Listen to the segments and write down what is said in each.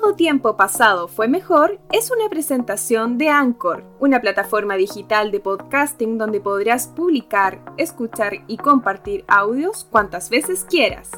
Todo tiempo pasado fue mejor es una presentación de Anchor, una plataforma digital de podcasting donde podrás publicar, escuchar y compartir audios cuantas veces quieras.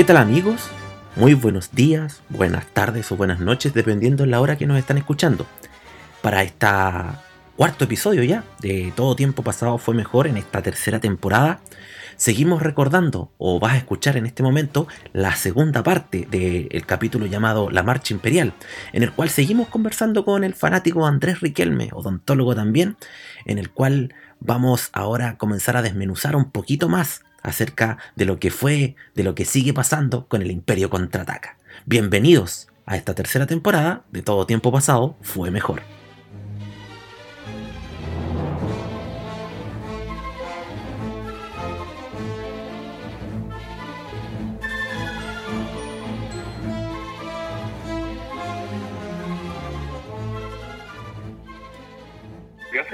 ¿Qué tal amigos? Muy buenos días, buenas tardes o buenas noches, dependiendo de la hora que nos están escuchando. Para este cuarto episodio ya de Todo Tiempo Pasado fue mejor en esta tercera temporada, seguimos recordando o vas a escuchar en este momento la segunda parte del capítulo llamado La Marcha Imperial, en el cual seguimos conversando con el fanático Andrés Riquelme, odontólogo también, en el cual vamos ahora a comenzar a desmenuzar un poquito más acerca de lo que fue, de lo que sigue pasando con el Imperio Contraataca. Bienvenidos a esta tercera temporada de Todo Tiempo Pasado fue mejor.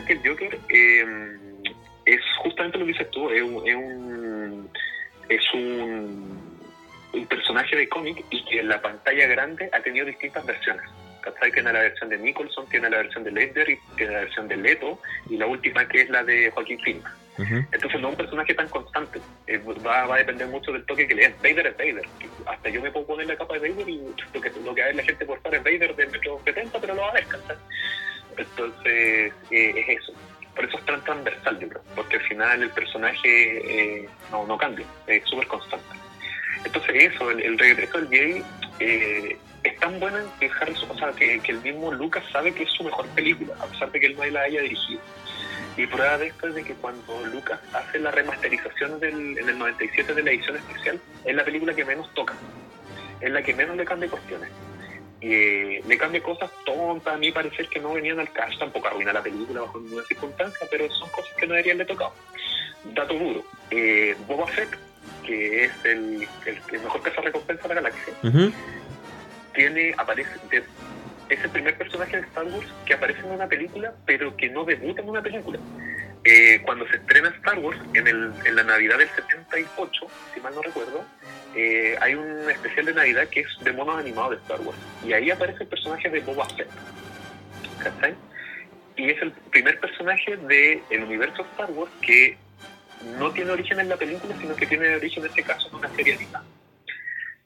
que el Joker eh, es justamente lo que dices tú, es un, personaje de cómic y que en la pantalla grande ha tenido distintas versiones. ¿Cachai? Tiene la versión de Nicholson, tiene la versión de Ledger y tiene la versión de Leto y la última que es la de Joaquín Phoenix. Entonces no es un personaje tan constante, eh, va, a depender mucho del toque que le des. Vader es Vader, hasta yo me puedo poner la capa de Vader y lo que, lo que va a ver la gente por estar es Vader del metro 70, pero lo va a ver, Entonces eh, es eso por eso es tan transversal, yo creo, porque al final el personaje eh, no, no cambia, es súper constante. Entonces eso, el, regreso del Jay eh, es tan bueno que o sea, que, el mismo Lucas sabe que es su mejor película, a pesar de que él no la haya dirigido. Y prueba de esto es de que cuando Lucas hace la remasterización del, en el 97 de la edición especial, es la película que menos toca, es la que menos le cambia cuestiones eh, le cambia cosas tontas, a mí parecer que no venían al caso, tampoco arruina la película bajo ninguna circunstancia, pero son cosas que no deberían de tocado. Dato duro, eh, Boba Fett, que es el, el, mejor caza recompensa de la galaxia, tiene, aparece, es el primer personaje de Star Wars que aparece en una película, pero que no debuta en una película. Eh, cuando se estrena Star Wars, en, el, en la Navidad del 78, si mal no recuerdo, eh, hay un especial de Navidad que es de monos animados de Star Wars. Y ahí aparece el personaje de Boba Fett. ¿Cachai? Y es el primer personaje del el universo Star Wars que no tiene origen en la película, sino que tiene origen en este caso en una serie animada.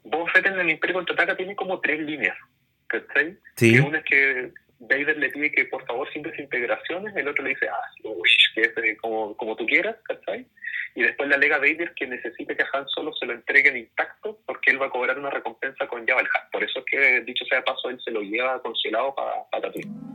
Boba Fett en el Imperio Contraataca tiene como tres líneas. ¿Cachai? Sí. una es que Vader le pide que por favor sin desintegraciones, el otro le dice, ah, uy, que es eh, como, como tú quieras, ¿cachai? y después le alega a Vader que necesita que a Han Solo se lo entreguen intacto porque él va a cobrar una recompensa con Jabba el Por eso es que, dicho sea paso, él se lo lleva congelado para pa Tatooine.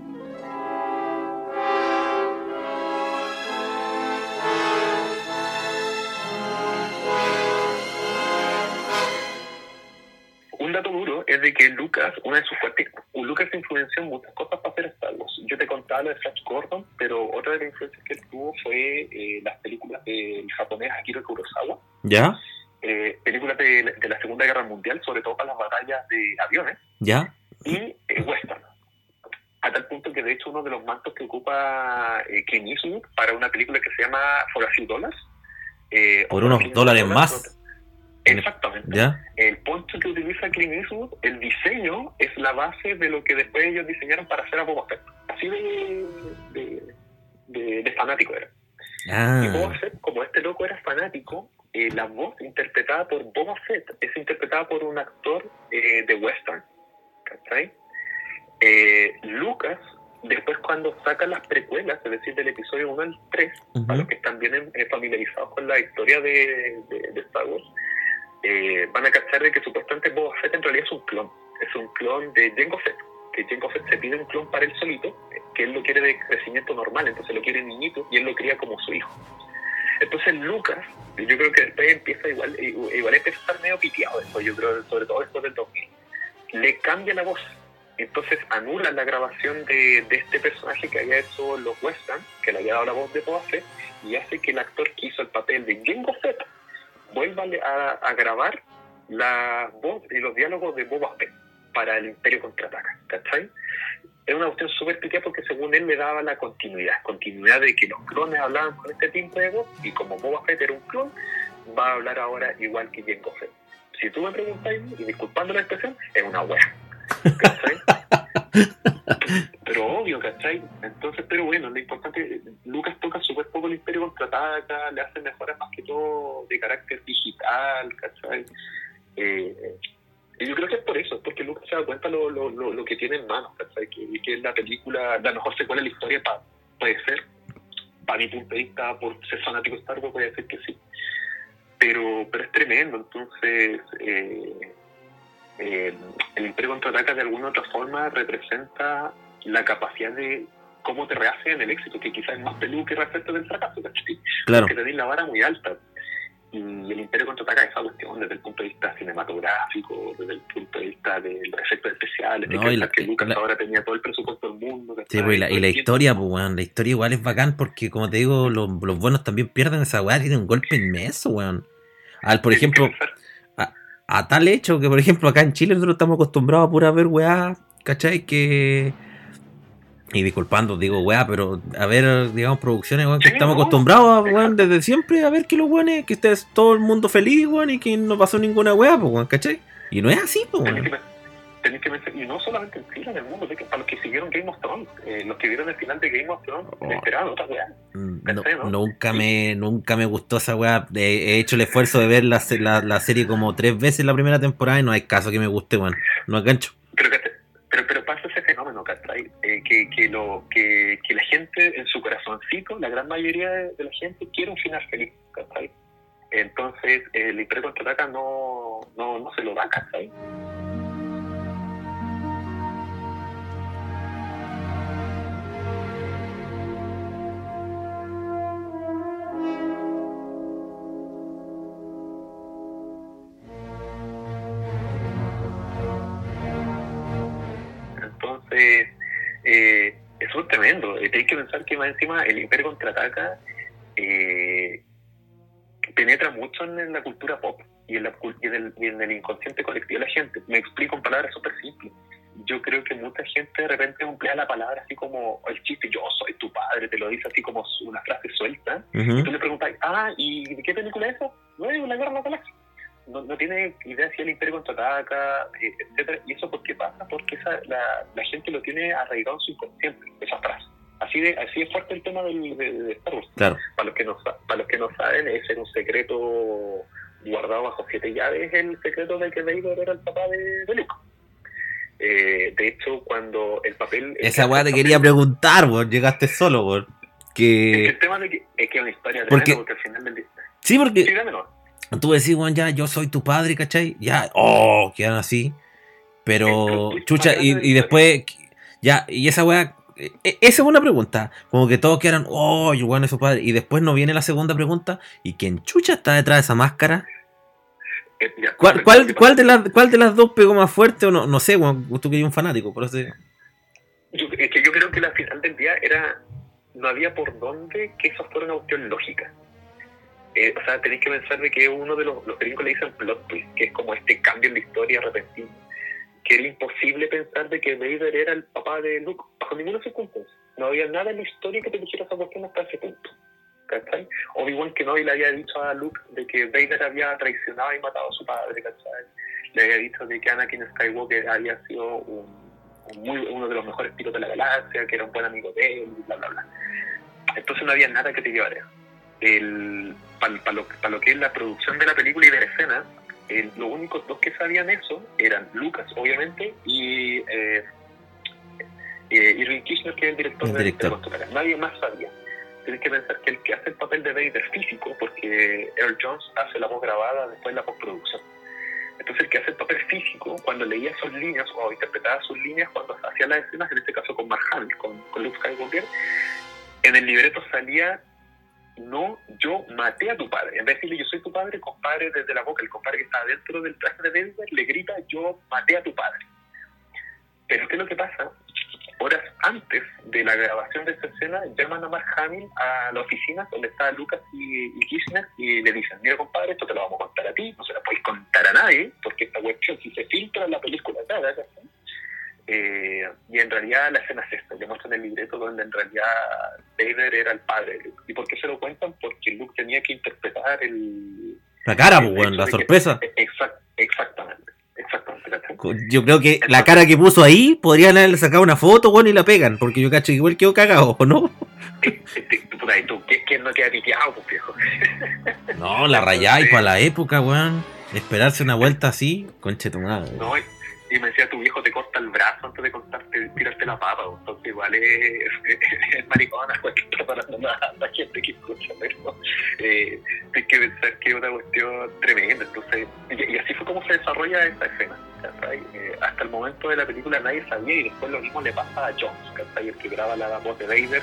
un dato duro de que Lucas, una de sus fuertes, Lucas influenció en muchas cosas para hacer Star Wars. Yo te contaba lo de Flash Gordon, pero otra de las influencias que él tuvo fue eh, las películas del japonés Akira Kurosawa. ¿Ya? Eh, películas de, la Segunda Guerra Mundial, sobre todo para las batallas de aviones. ¿Ya? Y eh, western. A tal punto que de hecho uno de los mantos que ocupa Clint Eastwood para una película que se llama For a Few Dollars. Por unos dólares más Exactamente. El poncho que utiliza Clint Eastwood, el diseño es la base de lo que después ellos diseñaron para hacer a Boba Fett. Así de, de, fanático era. Ah. Y Boba Fett, como este loco era fanático, eh, la voz interpretada por Boba Fett es interpretada por un actor eh, de western. ¿Cachai? Eh, Lucas, después cuando saca las precuelas, es decir, del episodio 1 al 3, para los que están bien familiarizados con la historia de, de Star Wars, eh, van a cachar de que supuestamente Boba Fett en realidad es un clon. Es un clon de Jango Fett. Que Jango Fett se pide un clon para él solito, que él lo quiere de crecimiento normal, entonces lo quiere niñito y él lo cría como su hijo. Entonces Lucas, yo creo que después empieza igual, igual empieza a estar medio piteado yo creo, sobre todo después del 2000. Le cambia la voz entonces anulan la grabación de, este personaje que había hecho los Western, que le había dado la voz de Boba Fett, y hace que el actor que el papel de Jango Fett vuelva a, a grabar la voz y los diálogos de Boba Fett para el Imperio Contraataca, ¿cachai? Es una cuestión súper piquea porque según él le daba la continuidad, continuidad de que los clones hablaban con este tipo de voz y como Boba Fett era un clon, va a hablar ahora igual que Jango Fett. Si tú me preguntáis, y disculpando la expresión, es una wea. ¿Cachai? pero obvio, ¿cachai? Entonces, pero bueno, lo importante, Lucas toca súper poco el Imperio Contraataca, le hace mejoras más que todo de carácter digital, ¿cachai? Eh, y yo creo que es por eso, porque Lucas se da cuenta lo, lo, lo, que tiene en manos, ¿cachai? Que, que la película, la mejor secuela de la historia pa, puede ser, para mi punto de vista, por ser fanático de Star Wars, puede ser que sí. Pero, pero es tremendo, entonces... Eh, eh, el Imperio Contraataca de alguna u otra forma representa la capacidad de cómo te en el éxito, que quizás es más peludo que respecto del fracaso, ¿cachai? Claro. Porque tenés la vara muy alta. Y el Imperio Contraataca esa cuestión desde el punto de vista cinematográfico, desde el punto de vista de los efectos especiales, no, de que, Lucas ahora tenía todo el presupuesto del mundo. Sí, pues, y la, y la historia, pues, weón, la historia igual es bacán porque, como te digo, los, los buenos también pierden esa weá, tienen un golpe inmenso, weón. Al, por ejemplo, a tal hecho que, por ejemplo, acá en Chile nosotros estamos acostumbrados a pura ver weá, ¿cachai? Que. Y disculpando, digo weá, pero a ver, digamos, producciones, weón, que estamos acostumbrados, weón, desde siempre a ver que los weones, que esté todo el mundo feliz, weón, y que no pasó ninguna weá, pues, weón, ¿cachai? Y no es así, pues, weón tenéis que pensar, y no solamente en Chile, en el mundo, para los que siguieron Game of Thrones, eh, los que vieron el final de Game of Thrones, oh. esperaban otra weá. Mm, no, Nunca me nunca me gustó esa weá. He hecho el esfuerzo de ver la, la, la, serie como tres veces la primera temporada y no hay caso que me guste, weón. No gancho. Pero, pero, pero pasa ese fenómeno, ¿cachai? Eh, que, que, lo, que, que la gente en su corazoncito, la gran mayoría de, la gente quiere un final feliz, ¿cachai? Entonces, el Imperio Contraataca no, no, no se lo da, ¿cachai? Eh, eso es tremendo. Eh, hay que pensar que más encima el Imperio contraataca eh, penetra mucho en, la cultura pop y en, el, inconsciente colectivo de la gente. Me explico en palabras súper simples. Yo creo que mucha gente de repente emplea la palabra así como el chiste, yo soy tu padre, te lo dice así como una frase suelta. Y tú le preguntas, ah, ¿y de qué película es eso? No, es una guerra de la galaxia no, no tiene idea si el imperio contraataca, eh, etcétera. ¿Y eso por qué pasa? Porque esa, la, la gente lo tiene arraigado en su inconsciente, esa frase. Así de, así es fuerte el tema del, de, Star Wars. Claro. Para, los que no, para los que no saben, ese es un secreto guardado bajo siete llaves, el secreto de que Vader era el papá de, de Luke. Eh, de hecho, cuando el papel... Esa weá te quería preguntar, vos llegaste solo, vos. Que... el tema de que, es que es una historia porque... porque al final del... Sí, porque... Sí, Tú decís, bueno, ya, yo soy tu padre, ¿cachai? Ya, oh, quedan así. Pero, chucha, y, después, ya, y esa weá, e, e, esa es una pregunta. Como que todos quedan, oh, yo bueno, es su padre. Y después no viene la segunda pregunta. ¿Y quién chucha está detrás de esa máscara? Eh, ¿Cuál, cuál, cuál, de las, ¿Cuál de las dos pegó más fuerte? O no, no sé, tú que eres un fanático, por eso. Yo, es que yo creo que la final del día era. No había por dónde que eso fuera una cuestión lógica. Eh, o sea, tenéis que pensar de que uno de los, los gringos le dicen plot twist, que es como este cambio en la historia repentino, que era imposible pensar de que Vader era el papá de Luke, bajo ninguna circunstancia. No había nada en la historia que te dijera esa cuestión hasta ese punto. ¿Cachai? Obi-Wan Kenobi le había dicho a Luke de que Vader había traicionado y matado a su padre, ¿cachai? Le había dicho de que Anakin Skywalker había sido uno de los mejores pilotos de la galaxia, que era un buen amigo de él, bla, bla, bla. Entonces no había nada que te llevara el, para lo, lo, que es la producción de la película y de la escena, los únicos dos que sabían eso eran Lucas, obviamente, y eh, eh Irving Kirchner, que es el director, de, la Nadie más sabía. Tienes que pensar que el que hace el papel de Vader físico, porque Earl Jones hace la voz grabada después de la postproducción. Entonces el que hace el papel físico, cuando leía sus líneas o interpretaba sus líneas cuando hacía las escenas, en este caso con Mark con, con Luke Skywalker, en el libreto salía no, yo maté a tu padre. En vez de decirle yo soy tu padre, compadre desde la boca, el compadre que está dentro del traje de Denver le grita yo maté a tu padre. Pero ¿qué es lo que pasa? Horas antes de la grabación de esa escena, llaman a Mark Hamill a la oficina donde está Lucas y, y Kirchner y le dicen, mira compadre, esto te lo vamos a contar a ti, no se lo podéis contar a nadie, porque esta cuestión, si se filtra la película, nada, eh, y en realidad la escena es esta, le muestran el libreto donde en realidad Vader era el padre de Luke. ¿Y por qué se lo cuentan? Porque Luke tenía que interpretar el... La cara, el pues, weón, hecho la de que- sorpresa. Exact- exactamente, exactamente. Yo creo que la cara que puso ahí podrían haberle sacado una foto, weón, y la pegan. Porque yo cacho que igual quedó cagado, ¿o no? Eh, eh, puta, ¿y tú, ¿qué- ¿Quién no queda piteado, pues, viejo? No, la rayáis para la época, weón. Esperarse una vuelta así, conche tu madre. No, y, me decía, tu viejo te corta el brazo antes de cortarte, tirarte la papa, pues, entonces igual es, es maricona, pues, que está parando la, la gente que escucha, pero eh, hay que pensar que es una cuestión tremenda, entonces, y, así fue como se desarrolla esta escena. Eh, hasta el momento de la película nadie sabía y después lo mismo le pasa a Jones, ¿cachai? El que graba la voz de Vader,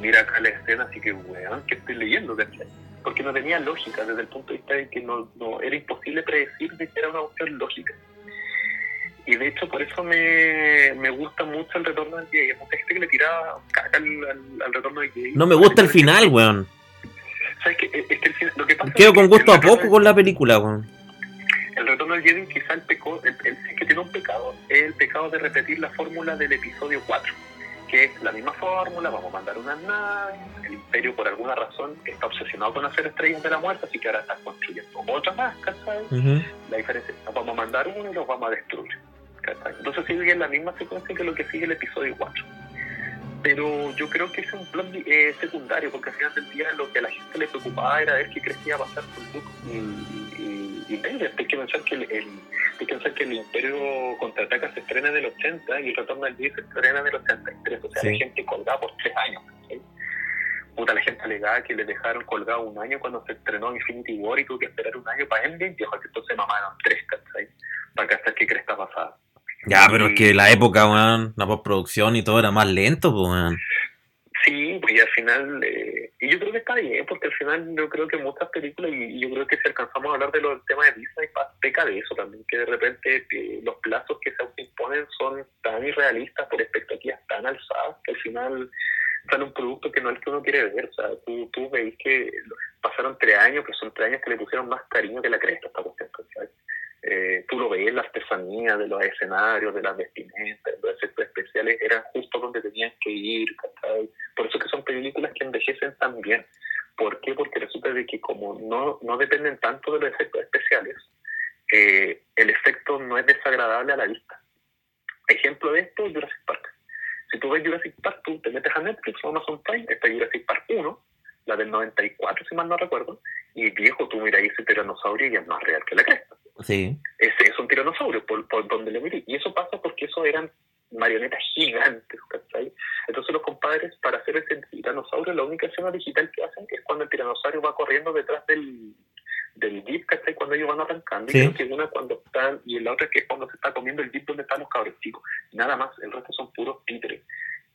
mira acá la escena, así que, weón, ¿qué estoy leyendo. Porque no tenía lógica desde el punto de vista de que no, no era imposible predecir de que era una cuestión lógica. Y de hecho, por eso me, me gusta mucho el retorno del Jedi. Hay mucha gente que le tira caca al, al, al retorno del Jedi. No me gusta el final, weón. ¿Sabes qué? Es que el final- lo que pasa Quedo con gusto el a poco con la película, weón. El retorno del Jedi quizá el pecado, el, el- sí que tiene un pecado, es el pecado de repetir la fórmula del episodio 4, que es la misma fórmula, vamos a mandar unas naves, el imperio por alguna razón está obsesionado con hacer estrellas de la muerte, así que ahora está construyendo otra más, ¿cachai? La diferencia es, nos vamos a mandar uno y los vamos a destruir. ¿cachai? Entonces sigue la misma secuencia que lo que sigue el episodio 4. Pero yo creo que es un plan eh, secundario, porque al final del día lo que a la gente le preocupaba era ver qué crecía pasar con Luke y, y, y. Hay que pensar que el, el- hay que pensar que el Imperio Contraataca se estrena en el 80 y el Retorno del Jedi se estrena en el 83. O sea, Sí. la gente colgada por tres años. Puta, la gente alegaba que le dejaron colgado un año cuando se estrenó Infinity War y tuvo que esperar un año para Endgame. Viejo, que entonces mamaron tres, ¿cachai? Para cachar qué cresta pasada. Ya, pero es que la época, weón, la postproducción y todo era más lento, pues, weón. Sí, pues y al final, eh, y yo creo que está bien, porque al final yo creo que muchas películas, y, yo creo que si alcanzamos a hablar de los del tema de Disney, peca de eso también, que de repente eh, los plazos que se autoimponen son tan irrealistas por expectativas tan alzadas que al final sale un producto que no es el que uno quiere ver. O sea, tú, tú veis que pasaron tres años, pero son tres años que le pusieron más cariño que la cresta a esta cuestión. Eh, tú lo ves, la artesanía de los escenarios, de las vestimentas, los efectos especiales eran justo donde tenían que ir. Por eso que son películas que envejecen tan bien. ¿Por qué? Porque resulta de que como no, no dependen tanto de los efectos especiales, eh, el efecto no es desagradable a la vista. Ejemplo de esto, Jurassic Park. Si tú ves Jurassic Park, tú te metes a Netflix o Amazon Prime, está Jurassic Park 1, la del 94, si mal no recuerdo, y viejo, tú miras ese tiranosaurio y es más real que la cresta Sí. ese es un tiranosaurio, por, por donde le miré. Y eso pasa porque eso eran marionetas gigantes, ¿cachai? Entonces los compadres, para hacer ese tiranosaurio, la única escena digital que hacen es cuando el tiranosaurio va corriendo detrás del, del jeep, ¿cachai? Cuando ellos van arrancando. Sí. Y creo que una cuando están, y la otra que es cuando se está comiendo el jeep donde están los cabros chicos. Nada más, el resto son puros títeres.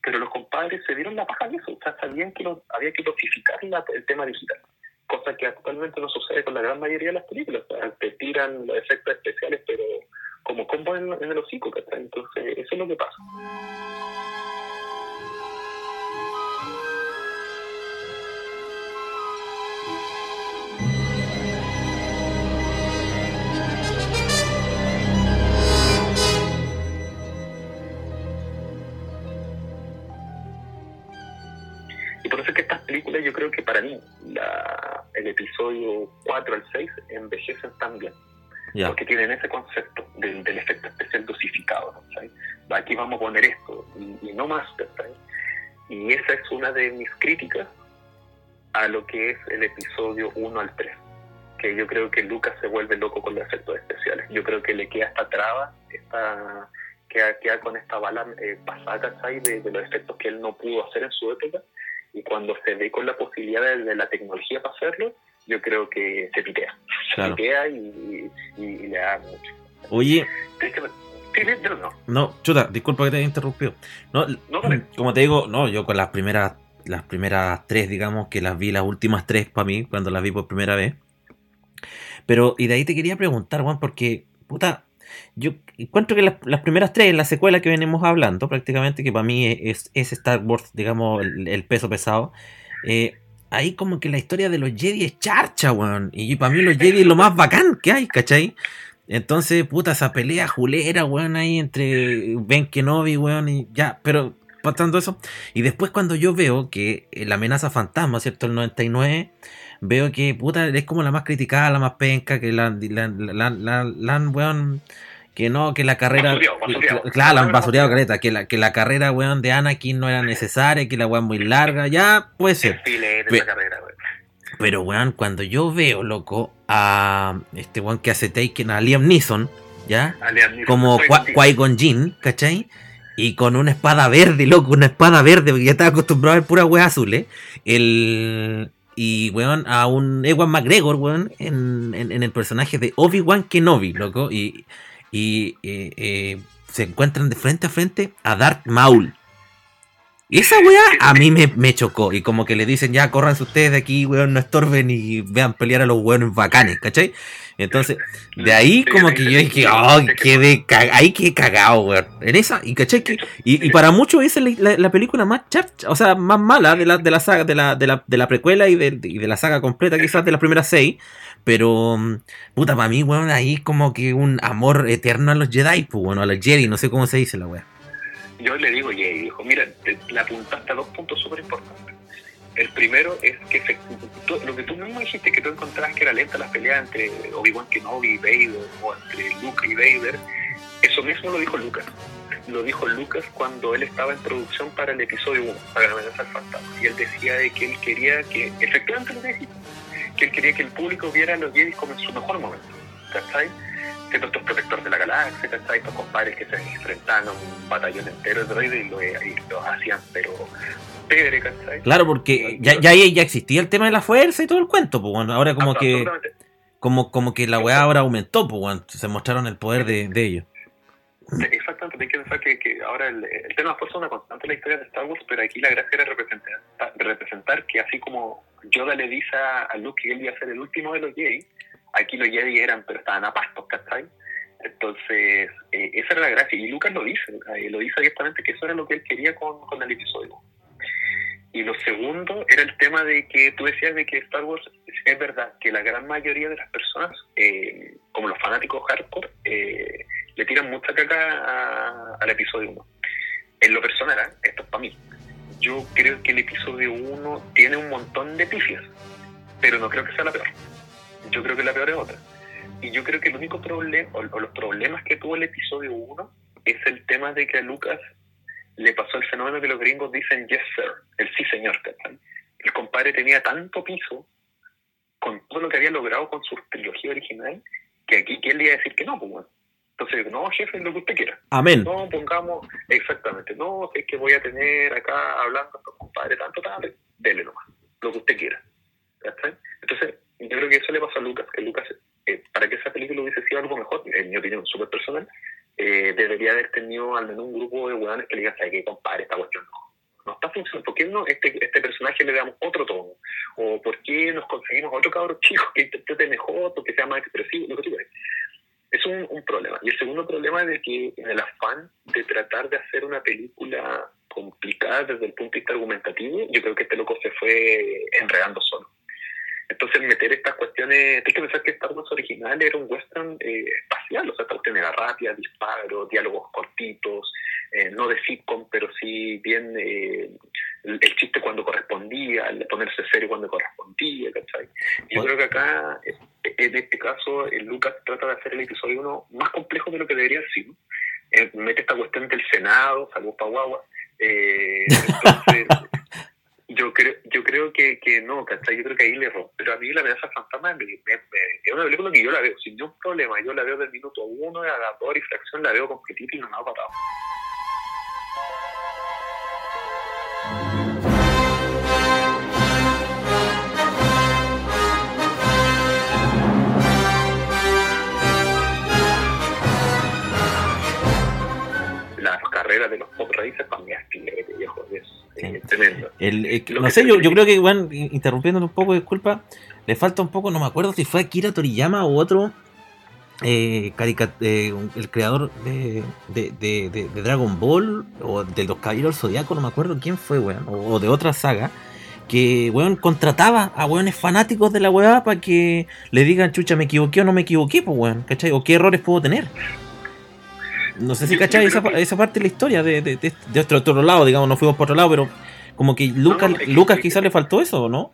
Pero los compadres se dieron la paja de eso, o sea, sabían que había que dosificar la- el tema digital cosa que actualmente no sucede con la gran mayoría de las películas. Te tiran los efectos especiales, pero como combo en, el hocico. Entonces, eso es lo que pasa. Películas, yo creo que para mí, la, el episodio 4 al 6 envejecen tan bien. Ya. porque tienen ese concepto del, del efecto especial dosificado. ¿sabes? Aquí vamos a poner esto y, y no más, ¿sabes? Y esa es una de mis críticas a lo que es el episodio 1 al 3, que yo creo que Lucas se vuelve loco con los efectos especiales. Yo creo que le queda esta traba, esta, queda, queda con esta bala eh, pasada, ¿sabes? De, de los efectos que él no pudo hacer en su época. Y cuando se ve con la posibilidad de, de la tecnología para hacerlo, yo creo que se pitea. Se Claro. pitea y, y- y le da mucho. Oye, no. no, chuta, disculpa que te haya interrumpido. No, No, dale. como te digo, no, yo con las primeras, las primeras tres, digamos, que las vi, las últimas tres para mí, cuando las vi por primera vez. Pero, y de ahí te quería preguntar, Juan, porque, puta, yo encuentro que las, primeras tres, la secuela que venimos hablando, prácticamente, que para mí es, es Star Wars, digamos, el, peso pesado, eh, ahí como que la historia de los Jedi es charcha, weón. Y para mí los Jedi es lo más bacán que hay, ¿cachai? Entonces, puta, esa pelea julera, weón, ahí entre Ben Kenobi, weón, y ya, pero pasando eso. Y después cuando yo veo que la amenaza fantasma, ¿cierto? El 99, veo que, puta, es como la más criticada, la más penca, que la, la, la, la, weón, que no, que la carrera. Claro, la han basureado careta, que la, que la carrera, weón, de Anakin no era necesaria, que la weón muy larga, ya puede ser. Pero, weón, cuando yo veo, loco, a este weón que hace Taken, a Liam Neeson, ¿ya? Como Qui-Gon Jinn, ¿cachai? Y con una espada verde, loco, una espada verde, porque ya estaba acostumbrado a ver pura weá azul, ¿eh? El, y, weón, a un Ewan McGregor, weón, en, en, el personaje de Obi-Wan Kenobi, loco. Y, y eh, eh, se encuentran de frente a frente a Darth Maul. Y esa weá a mí me, me, chocó. Y como que le dicen, ya, córranse ustedes de aquí, weón, no estorben y vean pelear a los weones bacanes, ¿cachai? Entonces, de ahí como que yo dije, oh, quedé ahí quedé cagado, weón. En esa, y caché que, y, para muchos esa es la, película más charcha, o sea, más mala de la, de la saga, de la, de la, de la precuela y de, y de la saga completa, quizás de las primeras seis. Pero, puta, para mí, weón, ahí como que un amor eterno a los Jedi, pues, bueno, a los Jedi, no sé cómo se dice la weá. Yo le digo Jedi, dijo, mira, la apuntaste a dos puntos súper importantes el primero es que lo que tú mismo dijiste, que tú encontrabas que era lenta la pelea entre Obi-Wan Kenobi y Vader, o entre Luke y Vader, eso mismo lo dijo Lucas. Lo dijo Lucas cuando él estaba en producción para el episodio 1, para la al fantasma. Y él decía de que él quería que, efectivamente lo que que él quería que el público viera a los Jedi como en su mejor momento. ¿Cachai? Siendo estos protectores de la galaxia, ¿cachai? Estos compadres que se enfrentaban a un batallón entero de droides y lo, lo hacían, pero Claro, porque ya, ya, ya existía el tema de la fuerza y todo el cuento, pues bueno, ahora como que como, como que la weá ahora aumentó, pues bueno, se mostraron el poder de, de ellos. Exactamente, hay que pensar que, que ahora el, tema de la fuerza es una constante en la historia de Star Wars, pero aquí la gracia era representar, representar que así como Yoda le dice a Luke que él iba a ser el último de los Jedi, aquí los Jedi eran, pero estaban a pastos, ¿cachai? Entonces, eh, esa era la gracia, y Lucas lo dice, lo dice abiertamente que eso era lo que él quería con, con el episodio. Y lo segundo era el tema de que tú decías de que Star Wars es verdad que la gran mayoría de las personas, eh, como los fanáticos hardcore, eh, le tiran mucha caca al episodio 1. En lo personal, ¿eh? esto es para mí. Yo creo que el episodio 1 tiene un montón de pifias, pero no creo que sea la peor. Yo creo que la peor es otra. Y yo creo que el único problema, o, los problemas que tuvo el episodio 1, es el tema de que a Lucas le pasó el fenómeno que los gringos dicen yes sir, el sí señor, El compadre tenía tanto piso con todo lo que había logrado con su trilogía original que aquí quién le iba a decir que no, pues bueno. Entonces, no, jefe, lo que usted quiera. Amén. No, pongamos, exactamente, no, es que voy a tener acá hablando con compadre tanto, tanto, dele nomás, lo que usted quiera. Entonces, yo creo que eso le pasó a Lucas, que Lucas, eh, para que esa película hubiese sido algo mejor, en mi opinión súper personal, eh, debería haber tenido al menos un grupo de hueones que le digan, ¿sabes qué, compadre? Esta cuestión no. No está funcionando. ¿Por qué no este, este personaje le damos otro tono? ¿O por qué nos conseguimos otro cabrón chico que interprete mejor, o que sea más expresivo? Lo que tú Es un, un problema. Y el segundo problema es que en el afán de tratar de hacer una película complicada desde el punto de vista argumentativo, yo creo que este loco se fue enredando solo. Entonces, meter estas cuestiones, hay que pensar que Star Wars original era un western eh, espacial, o sea, esta cuestión era rápida, disparos, diálogos cortitos, eh, no de sitcom, pero sí bien eh, el, chiste cuando correspondía, el ponerse serio cuando correspondía, ¿cachai? Yo creo que acá, en este caso, Lucas trata de hacer el episodio 1 más complejo de lo que debería ser, mete esta cuestión del Senado, salvo Paguagua, entonces yo creo yo creo que, que no, ¿cachai? Yo creo que ahí le rompe. Pero a mí la amenaza fantasma me, es una película que yo la veo sin ningún problema. Yo la veo del minuto uno a la dos y fracción, la veo completita y no me ha patado. Las carreras de los pop es viejo, es tremendo. El, eh, no sé, yo, yo creo que, bueno, interrumpiendo un poco, disculpa, le falta un poco, no me acuerdo si fue Akira Toriyama o otro eh, eh el creador de, de, Dragon Ball o de los Caballeros Zodiaco, no me acuerdo quién fue, weón, o, de otra saga, que, weón, contrataba a weones fanáticos de la weá para que le digan, chucha, me equivoqué o no me equivoqué, pues, weón, ¿cachai? O qué errores puedo tener. No sé si cachai esa, esa, parte de la historia de, de, de, otro, lado, digamos, no fuimos por otro lado, pero como que Lucas, Lucas quizás le faltó eso, ¿o no?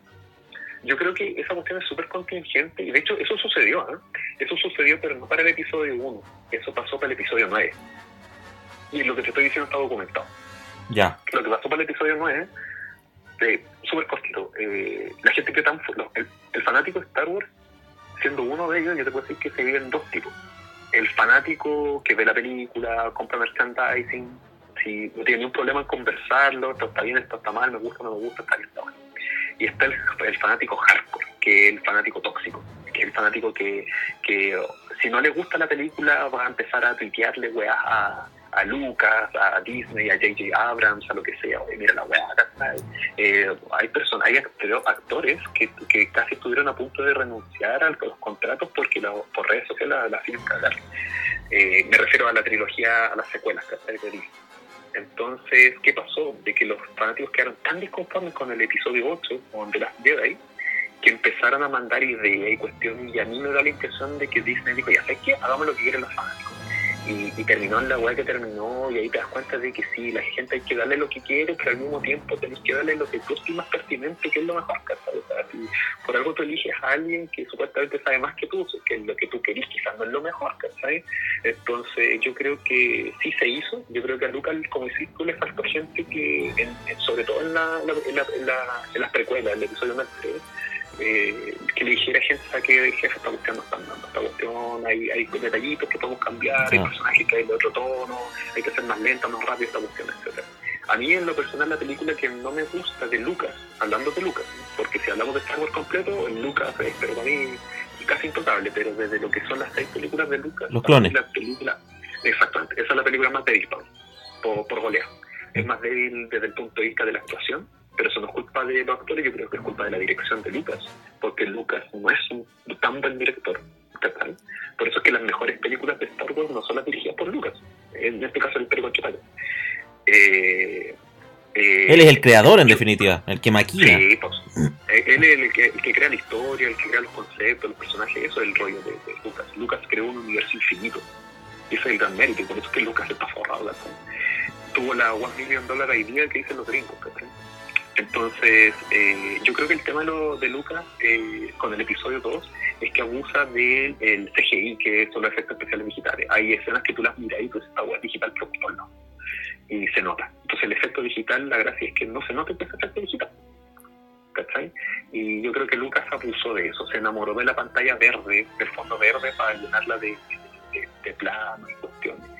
Yo creo que esa cuestión es súper contingente y de hecho eso sucedió, ¿eh? Eso sucedió pero no para el episodio 1, eso pasó para el episodio 9. Y lo que te estoy diciendo está documentado. Ya. Lo que pasó para el episodio 9, eh, súper cortito, eh, la gente que tan... El, el fanático de Star Wars, siendo uno de ellos, yo te puedo decir que se viven dos tipos. El fanático que ve la película, compra merchandising, si no tiene ningún problema en conversarlo, esto está bien, esto está mal, me gusta, no me gusta, está bien, está mal. Y está el, fanático hardcore, que es el fanático tóxico, que es el fanático que, que si no le gusta la película va a empezar a tuitearle weas a, a Lucas, a Disney, a J.J. Abrams, a lo que sea, oye, mira la weá, eh, hay personas, hay actores que, que, casi estuvieron a punto de renunciar a los contratos porque por redes sociales la, la cagar. Eh, me refiero a la trilogía, a las secuelas. Entonces, ¿qué pasó? De que los fanáticos quedaron tan disconformes con el episodio 8, con de las Jedi, que empezaron a mandar ideas y cuestiones, y a mí me da la impresión de que Disney dijo, ya sabes qué, hagamos lo que quieren los fanáticos y, terminó en la web que terminó y ahí te das cuenta de que sí, la gente hay que darle lo que quiere, pero al mismo tiempo tenés que darle lo que tú estimas pertinente, que es lo mejor, ¿cachai? por algo tú eliges a alguien que supuestamente sabe más que tú, que lo que tú querís quizás no es lo mejor, ¿cachai? Entonces yo creo que sí se hizo, yo creo que a Lucas, como decís tú, le faltó gente que, sobre todo en, la, en, la, en, las precuelas, el episodio 3, eh, que le dijera gente a que jefe esta cuestión no está dando, esta cuestión hay, hay detallitos que podemos cambiar, hay personajes que hay de otro tono, hay que ser más lenta, más rápido esta cuestión, etcétera. A mí en lo personal la película que no me gusta de Lucas, hablando de Lucas, porque si hablamos de Star Wars completo, Lucas es, pero para mí casi intocable, pero desde lo que son las seis películas de Lucas, los clones. La película, exactamente, esa es la película más débil por, por goleo. Es más débil desde el punto de vista de la actuación, pero eso no es culpa de los actores, yo creo que es culpa de la dirección de Lucas, porque Lucas no es un tan buen director. Por eso es que las mejores películas de Star Wars no son las dirigidas por Lucas, en este caso el Pedro eh, eh, él es el creador, en definitiva, el que maquina. Sí, pues, eh, él es el que, crea la historia, el que crea los conceptos, los personajes, eso es el rollo de, Lucas. Lucas creó un universo infinito. Ese es el gran mérito, y por eso es que Lucas está forrado. Tuvo la one million dollar idea que dicen los gringos. Entonces, eh, yo creo que el tema de, lo, de Lucas eh, con el episodio 2 es que abusa del CGI, que son los efectos especiales digitales. Hay escenas que tú las miras y tú dices, esta web digital, pero no. Y se nota. Entonces, el efecto digital, la gracia es que no se nota que efecto digital. ¿Cachai? Y yo creo que Lucas abusó de eso. Se enamoró de la pantalla verde, del fondo verde, para llenarla de, de, de plano y cuestiones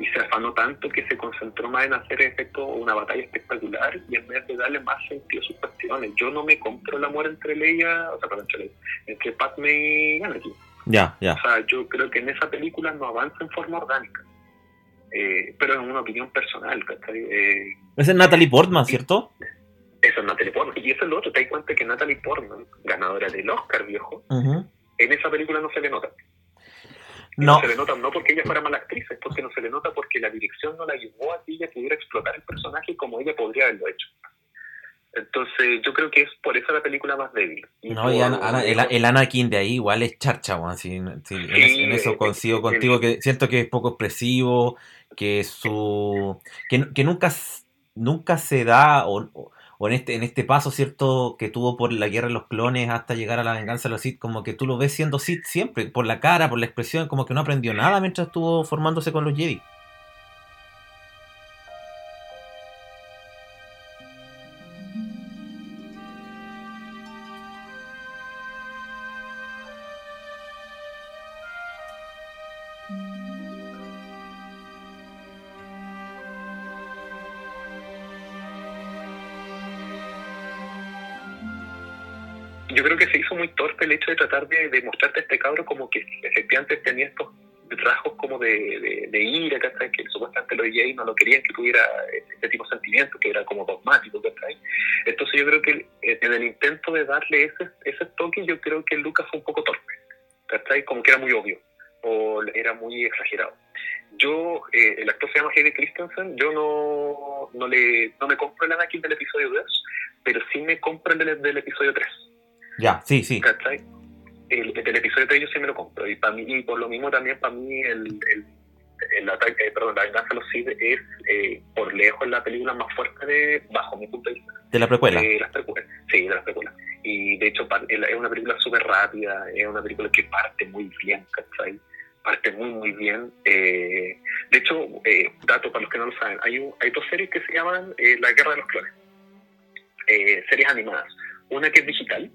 y se afanó tanto que se concentró más en hacer efecto una batalla espectacular y en vez de darle más sentido a sus cuestiones. Yo no me compro el amor entre Leia, o sea, perdón, entre, entre Padme y Anakin. Ya, ya. O sea, yo creo que en esa película no avanza en forma orgánica. Eh, pero es una opinión personal. Eh, Esa es Natalie Portman, ¿cierto? Esa es Natalie Portman. Y eso es lo otro, te das cuenta que Natalie Portman, ganadora del Oscar, viejo, en esa película no se le nota. No. se le nota no porque ella fuera mala actriz, es porque no se le nota porque la dirección no la ayudó a que ella pudiera explotar el personaje como ella podría haberlo hecho. Entonces, yo creo que es por eso la película más débil. no, y el, Anakin de ahí igual es charcha, Juan. en, eso coincido contigo, que siento que es poco expresivo, que su. que, que nunca, nunca se da, o, o en este, en este paso, ¿cierto? Que tuvo por la guerra de los clones hasta llegar a la venganza de los Sith, como que tú lo ves siendo Sith siempre, por la cara, por la expresión, como que no aprendió nada mientras estuvo formándose con los Jedi. Yo creo que se hizo muy torpe el hecho de tratar de, de mostrarte a este cabro como que efectivamente tenía estos rasgos como de, de, ira, ¿cachai? Que supuestamente los DJ no lo querían que tuviera este tipo de sentimiento, que era como dogmático, ¿cachai? Entonces yo creo que en el intento de darle ese, ese toque, yo creo que Lucas fue un poco torpe, ¿cachai? Como que era muy obvio. o era muy exagerado. Yo, eh, el actor se llama Hayden Christensen, yo no, no, le, no me compro el Anakin del episodio 2, pero sí me compro el del, episodio 3. Ya, sí, sí. ¿Cachai? El, episodio 3 yo sí me lo compro, y, para mí, y por lo mismo también para mí el, el el ataque, eh, perdón, la venganza de los Sith es eh, por lejos la película más fuerte de, bajo mi punto de vista. De la precuela. De las precuelas. Sí, de las precuelas. Y de hecho es una película súper rápida, es una película que parte muy bien, ¿cachai? Parte muy, muy bien. Eh, de hecho, dato para los que no lo saben, hay, hay dos series que se llaman La Guerra de los Clones. series animadas. Una que es digital,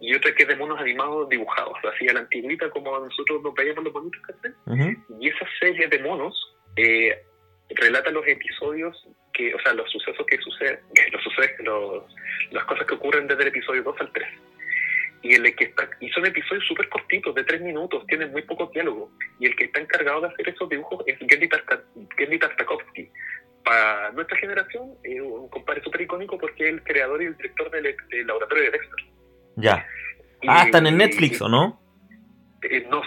y otra que es de monos animados dibujados, así a la antigüita como nosotros nos veíamos los bonitos, uh Y esa serie de monos eh, relata los episodios que, o sea, los sucesos que suceden, los sucesos, los, las cosas que ocurren desde el episodio 2 al 3. Y, el que está, y son episodios súper cortitos, de 3 minutos, tienen muy poco diálogo. Y el que está encargado de hacer esos dibujos es Gendy, Tartakovsky. Para nuestra generación, es un compadre súper icónico porque es el creador y el director del, del laboratorio de Dexter. Ya. ah, están en Netflix, ¿o no? Eh, no,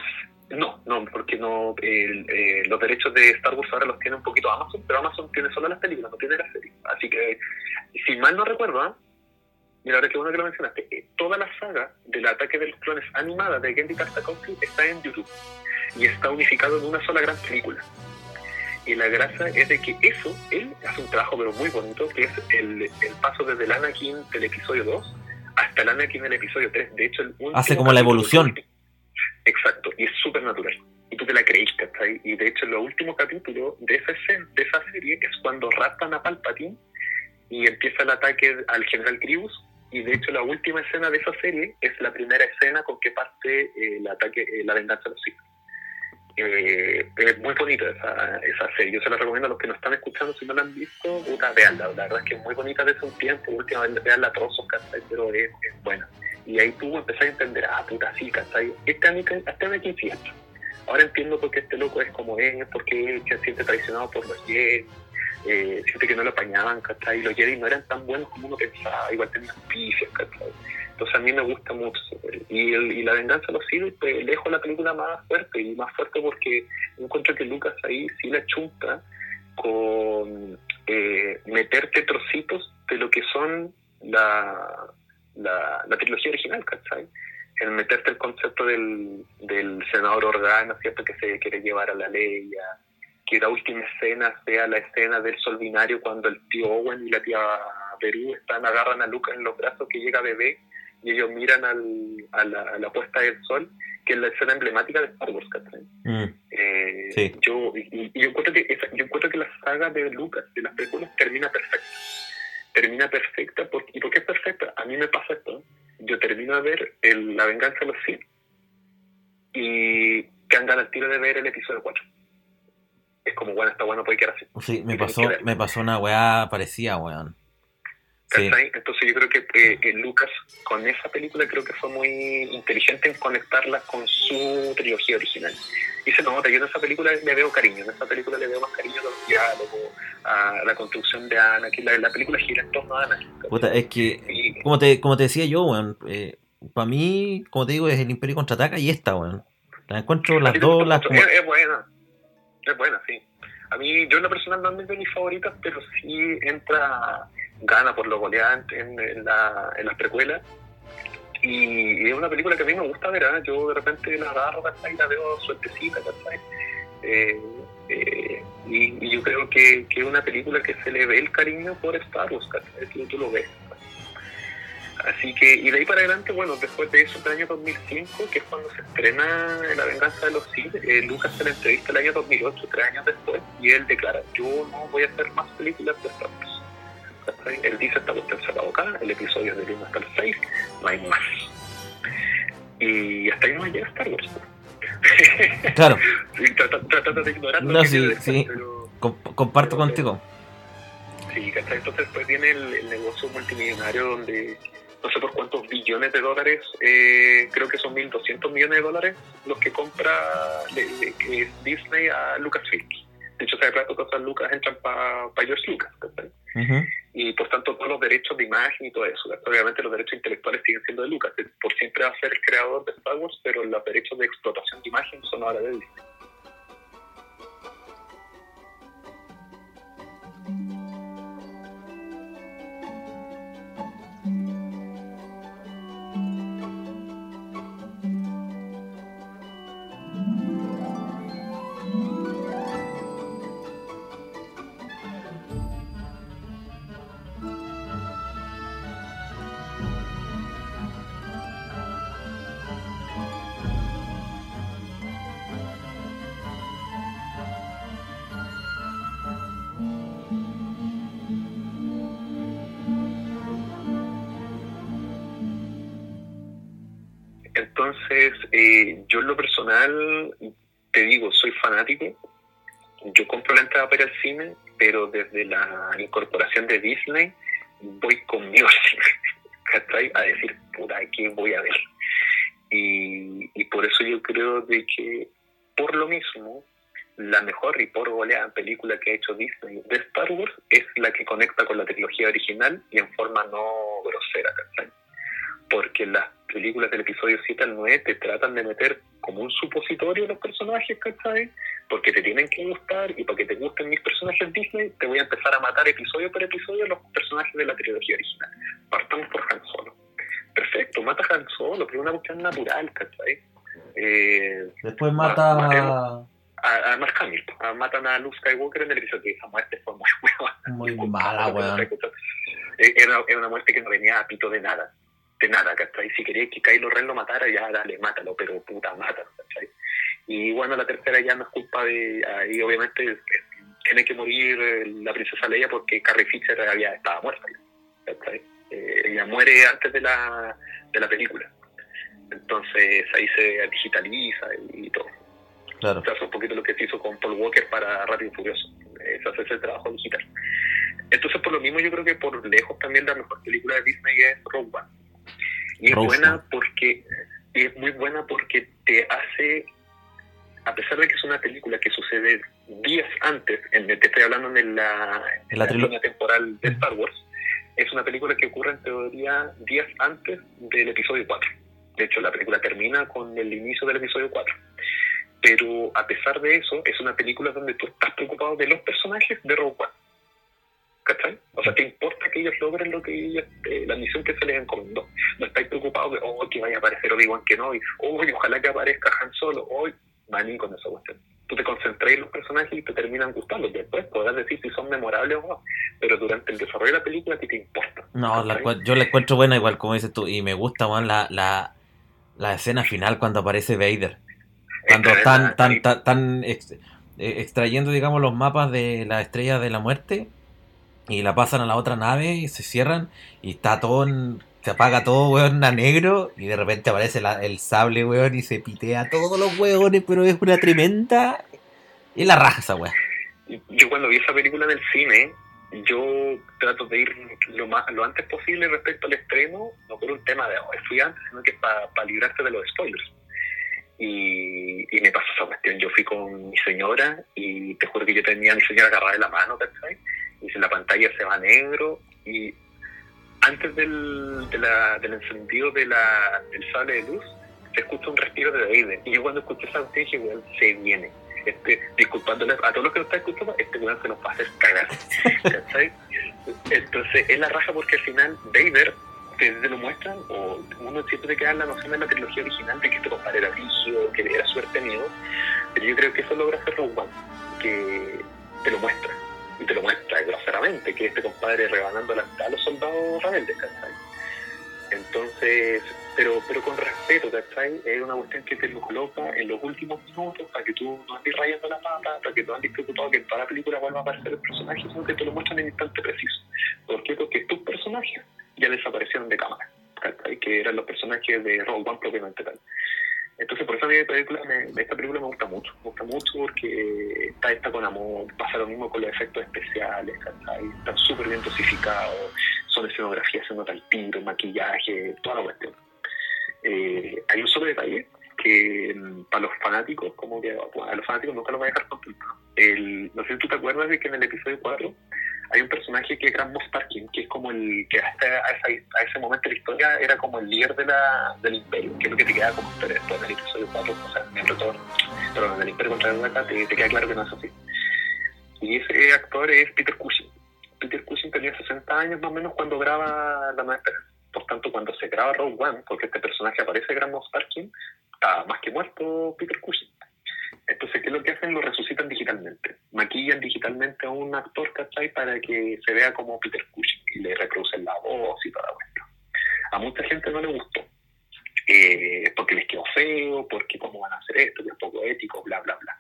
no, no, porque no eh, los derechos de Star Wars ahora los tiene un poquito Amazon, pero Amazon tiene solo las películas, no tiene las series. Así que, si mal no recuerdo, ¿ah? mira, ahora que bueno que lo mencionaste, eh, toda la saga del ataque de los clones animada de Gendy Tartakovsky está en YouTube y está unificado en una sola gran película. Y la gracia es de que eso, él hace un trabajo pero muy bonito, que es el, el paso desde el Anakin del episodio 2 hasta el Anakin en el episodio 3. De hecho, el hace como la evolución. Exacto, y es súper natural. Y tú te la creíste, ¿está ahí? Y de hecho, en los últimos capítulos de esa, de esa serie es cuando raptan a Palpatine y empieza el ataque al general Grievous. Y de hecho, la última escena de esa serie es la primera escena con que parte eh, el ataque, eh, la venganza de los Sith. Eh, es muy bonita esa, esa serie. Yo se la recomiendo a los que nos están escuchando. Si no la han visto, puta, veanla. La verdad es que es muy bonita desde un tiempo. Últimamente veanla a trozos, Pero es, buena. Y ahí tú empezás a entender, ah, puta, sí, ¿cachai? Este Anakin, este Anakin Ahora entiendo por qué este loco es como es, porque él se siente traicionado por los Jedi, eh, siente que no lo apañaban, ¿cachai? Los Jedi no eran tan buenos como uno pensaba, igual tenían pifias, ¿cachai? Entonces a mí me gusta mucho. Y, el, y La venganza los Sith, pues, lejos la película más fuerte, y más fuerte porque encuentro que Lucas ahí sí la chunta con eh, meterte trocitos de lo que son la, la, trilogía original, ¿cachai? El meterte el concepto del, del senador Organa, ¿cierto? Que se quiere llevar a la ley, que la última escena sea la escena del sol binario cuando el tío Owen y la tía Perú están, agarran a Lucas en los brazos que llega bebé y ellos miran al, a, la, puesta del sol, que es la escena emblemática de Star Wars, mm. eh, yo, y, yo, encuentro que yo encuentro que la saga de Lucas, de las películas, termina perfecta. Termina perfecta, porque, ¿y por qué es perfecta? A mí me pasa esto. Yo termino de ver el, La venganza de los Sith y que andan al tiro de ver el episodio 4. Es como, bueno, está bueno, puede quedar así. Sí, me pasó, me pasó una weá parecida, weón. Entonces yo creo que Lucas con esa película creo que fue muy inteligente en conectarla con su trilogía original. Y se nota, yo en esa película le veo cariño, en esa película le veo más cariño a los diálogos, a la construcción de Ana, que la, película gira en torno a Ana. es que, como, te, como te decía yo, eh, para mí, como te digo, es el Imperio Contraataca y esta, weón. La encuentro las dos, las... Es, buena, es buena, sí. A mí, yo en lo personal no es de mis favoritas, pero sí entra gana por lo goleante en, la, las precuelas. Y, es una película que a mí me gusta ver, ¿eh? yo de repente la agarro y la veo sueltecita, eh, eh, y, yo creo que, es una película que se le ve el cariño por Star Wars, tú, tú lo ves. Así que, y de ahí para adelante, bueno, después de eso, del año 2005, que es cuando se estrena La venganza de los Sith, eh, Lucas se le entrevista el año 2008, tres años después, y él declara, yo no voy a hacer más películas de Star Wars él dice, esta cuestión se el episodio del 1 hasta el 6, no hay más. Y hasta ahí no llega Star Wars. Claro. Tratando de ignorar no, sí, sí. comparto contigo. Sí, Entonces después viene el, negocio multimillonario donde no sé por cuántos billones de dólares, eh, creo que son 1.200 millones de dólares los que compra Disney a Lucasfilm. De hecho, se plato cosas Lucas entran para pa George Lucas. Y por tanto todos los derechos de imagen y todo eso. Obviamente los derechos intelectuales siguen siendo de Lucas, por siempre va a ser el creador de Star Wars, pero los derechos de explotación de imagen son ahora de Disney. Desde la incorporación de Disney voy al cine, A decir, puta, ¿qué voy a ver? Y, y por eso yo creo de que, por lo mismo, la mejor y por goleada película que ha hecho Disney de Star Wars es la que conecta con la trilogía original y en forma no grosera, ¿cachai? Porque las películas del episodio 7 al 9 te tratan de meter como un supositorio los personajes, ¿cachai? Porque te tienen que gustar y para que te gusten mis personajes Disney, te voy a empezar a matar episodio por episodio los personajes de la trilogía original. Partamos por Han Solo. Perfecto, mata a Han Solo, pero es una cuestión natural, ¿cachai? Eh, Después mata a... A, Mark Hamill, matan a Luke Skywalker en el episodio que esa muerte fue muy. Muy mala, weón. Era, era una muerte que no venía a pito de nada de nada, ¿cachai? Si quería que Kylo Ren lo matara, ya dale, mátalo, pero puta, mátalo. Y bueno, la tercera ya no es culpa de... Ahí obviamente eh, tiene que morir eh, la princesa Leia porque Carrie Fisher había, estaba muerta. Eh, ella muere antes de la, de la película. Entonces ahí se digitaliza y, todo. Claro. O sea, es un poquito lo que se hizo con Paul Walker para Rápido y Furioso. Es hacerse el trabajo digital. Entonces, por lo mismo, yo creo que por lejos también la mejor película de Disney es Rogue One. Y es buena porque es muy buena porque te hace, a pesar de que es una película que sucede días antes, en, te estoy hablando en la, en la, línea temporal de Star Wars, es una película que ocurre en teoría días antes del episodio 4. De hecho, la película termina con el inicio del episodio 4. Pero a pesar de eso, es una película donde tú estás preocupado de los personajes de Rogue One. ¿Cachai? O sea, ¿te importa que ellos logren lo que ellos, eh, la misión que se les encomendó? No estáis preocupados de, oh, que vaya a aparecer Obi-Wan Kenobi, oh, ojalá que aparezca Han Solo, hoy, oh, maní con esa cuestión. Tú te concentras en los personajes y te terminan gustando. Después podrás decir si son memorables o no, pero durante el desarrollo de la película a ti te importa. No, yo la encuentro buena igual, como dices tú, y me gusta más la, la, la escena final cuando aparece Vader. Cuando están, tan, tan, tan eh, extrayendo, digamos, los mapas de la estrella de la muerte y la pasan a la otra nave y se cierran y está todo se apaga todo, weón, a negro y de repente aparece el sable, weón, y se pitea todos los weones, pero es una tremenda... Y la raja esa weón. Yo cuando vi esa película en el cine, yo trato de ir lo más lo antes posible respecto al estreno, no por un tema de oh, fui antes, sino que para pa librarte de los spoilers. Y, y, me pasó esa cuestión. Yo fui con mi señora y te juro que yo tenía a mi señora agarrada de la mano, ¿cachai? y si la pantalla se va negro y antes del, de la, del encendido de la, del sable de luz se escucha un respiro de Vader y yo cuando escuché esa dije weón se viene. Este, disculpándole a todos los que nos están escuchando este weón se nos va a hacer cagar. Entonces es la raja porque al final Vader te, lo muestran o uno siempre te queda la noción de la trilogía original de que este compadre era rígido que era suerte mío pero yo creo que eso logra hacerlo One que te lo muestra y te lo muestra groseramente, que este compadre rebanando la a los soldados rebeldes, ¿cachai? Entonces, pero pero con respeto, ¿cachai? Es una cuestión que te lo coloca en los últimos minutos para que tú no andes rayando la pata, para que no andes preocupado que en toda la película vuelva a aparecer el personaje, sino que te lo muestran en instante preciso. ¿Por qué? Porque tus personajes ya desaparecieron de cámara, ¿cachai? Que eran los personajes de Rogue One propiamente tal. Entonces, por eso a mí película me, esta película me gusta mucho. Me gusta mucho porque está esta con amor, pasa lo mismo con los efectos especiales, están súper bien dosificados, son escenografías, se nota el tiro, maquillaje, toda la cuestión. Eh, hay un solo detalle que mm, para los fanáticos, como que a los fanáticos nunca los voy a dejar contentos. no sé si tú te acuerdas de que en el episodio 4 hay un personaje que es Grand Moff Tarkin, que es como el que hasta a, ese momento de la historia era como el líder de la, del imperio, que es lo que te queda como historia después del episodio 4, o sea, en retorno, pero en el imperio contra el acá te, queda claro que no es así. Y ese actor es Peter Cushing. Peter Cushing tenía 60 años más o menos cuando graba La Esperanza. Por tanto, cuando se graba Rogue One, porque este personaje aparece Grand Moff Tarkin, está más que muerto Peter Cushing. Entonces, ¿qué es lo que hacen? Lo resucitan digitalmente. Maquillan digitalmente a un actor, ¿cachai? Para que se vea como Peter Cushing y le reproducen la voz y toda la cuestión. A mucha gente no le gustó. Eh, porque les quedó feo, porque cómo van a hacer esto, que es poco ético, bla, bla, bla.